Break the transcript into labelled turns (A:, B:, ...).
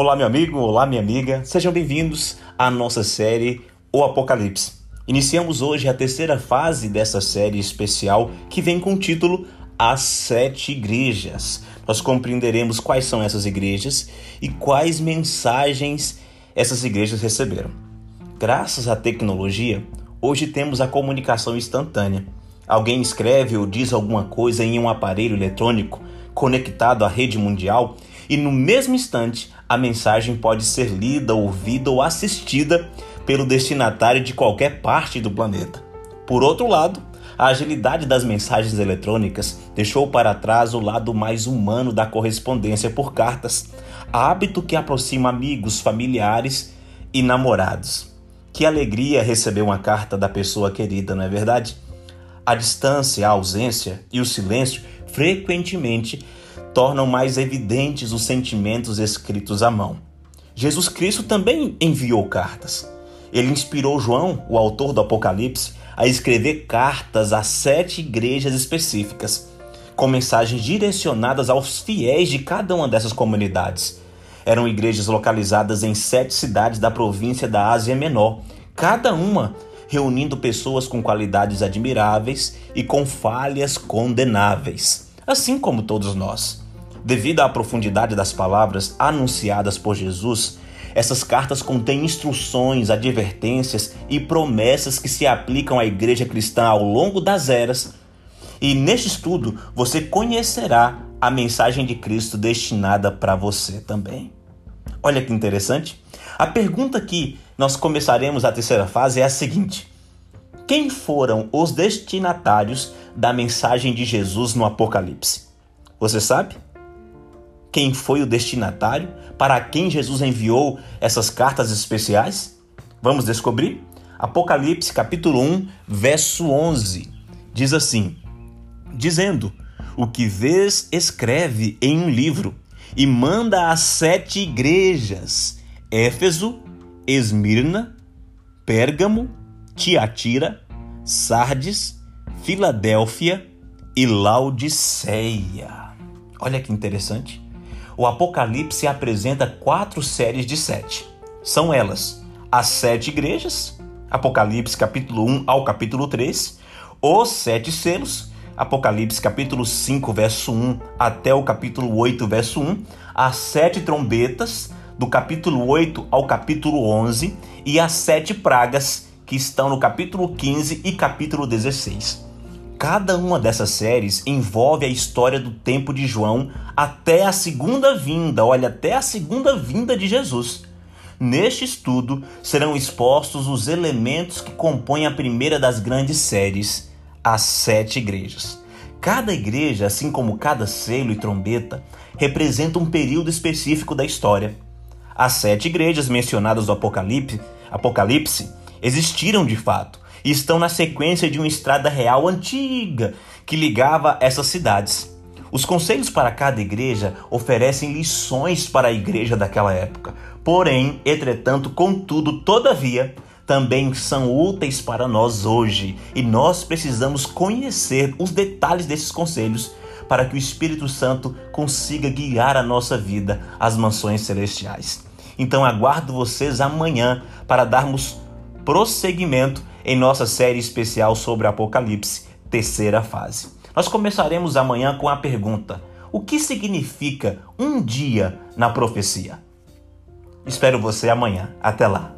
A: Olá, meu amigo, olá, minha amiga, sejam bem-vindos à nossa série O Apocalipse. Iniciamos hoje a terceira fase dessa série especial que vem com o título As Sete Igrejas. Nós compreenderemos quais são essas igrejas e quais mensagens essas igrejas receberam. Graças à tecnologia, hoje temos a comunicação instantânea. Alguém escreve ou diz alguma coisa em um aparelho eletrônico conectado à rede mundial e no mesmo instante a mensagem pode ser lida, ouvida ou assistida pelo destinatário de qualquer parte do planeta. Por outro lado, a agilidade das mensagens eletrônicas deixou para trás o lado mais humano da correspondência por cartas, hábito que aproxima amigos, familiares e namorados. Que alegria receber uma carta da pessoa querida, não é verdade? A distância, a ausência e o silêncio frequentemente tornam mais evidentes os sentimentos escritos à mão. Jesus Cristo também enviou cartas. Ele inspirou João, o autor do Apocalipse, a escrever cartas a sete igrejas específicas, com mensagens direcionadas aos fiéis de cada uma dessas comunidades. Eram igrejas localizadas em sete cidades da província da Ásia Menor, cada uma reunindo pessoas com qualidades admiráveis e com falhas condenáveis, assim como todos nós. Devido à profundidade das palavras anunciadas por Jesus, essas cartas contêm instruções, advertências e promessas que se aplicam à igreja cristã ao longo das eras. E neste estudo você conhecerá a mensagem de Cristo destinada para você também. Olha que interessante. A pergunta que nós começaremos a terceira fase é a seguinte: Quem foram os destinatários da mensagem de Jesus no Apocalipse? Você sabe? quem foi o destinatário, para quem Jesus enviou essas cartas especiais? Vamos descobrir? Apocalipse capítulo 1, verso 11. Diz assim: Dizendo: O que vês, escreve em um livro e manda às sete igrejas: Éfeso, Esmirna, Pérgamo, Tiatira, Sardes, Filadélfia e Laodiceia. Olha que interessante o Apocalipse apresenta quatro séries de sete. São elas as sete igrejas, Apocalipse capítulo 1 ao capítulo 3, os sete selos, Apocalipse capítulo 5, verso 1 até o capítulo 8, verso 1, as sete trombetas, do capítulo 8 ao capítulo 11, e as sete pragas, que estão no capítulo 15 e capítulo 16. Cada uma dessas séries envolve a história do tempo de João até a segunda vinda, olha, até a segunda vinda de Jesus. Neste estudo serão expostos os elementos que compõem a primeira das grandes séries, as sete igrejas. Cada igreja, assim como cada selo e trombeta, representa um período específico da história. As sete igrejas mencionadas no Apocalipse, Apocalipse existiram de fato e estão na sequência de uma estrada real antiga que ligava essas cidades. Os conselhos para cada igreja oferecem lições para a igreja daquela época. Porém, entretanto, contudo, todavia, também são úteis para nós hoje e nós precisamos conhecer os detalhes desses conselhos para que o Espírito Santo consiga guiar a nossa vida às mansões celestiais. Então aguardo vocês amanhã para darmos prosseguimento em nossa série especial sobre Apocalipse, terceira fase. Nós começaremos amanhã com a pergunta: o que significa um dia na profecia? Espero você amanhã. Até lá.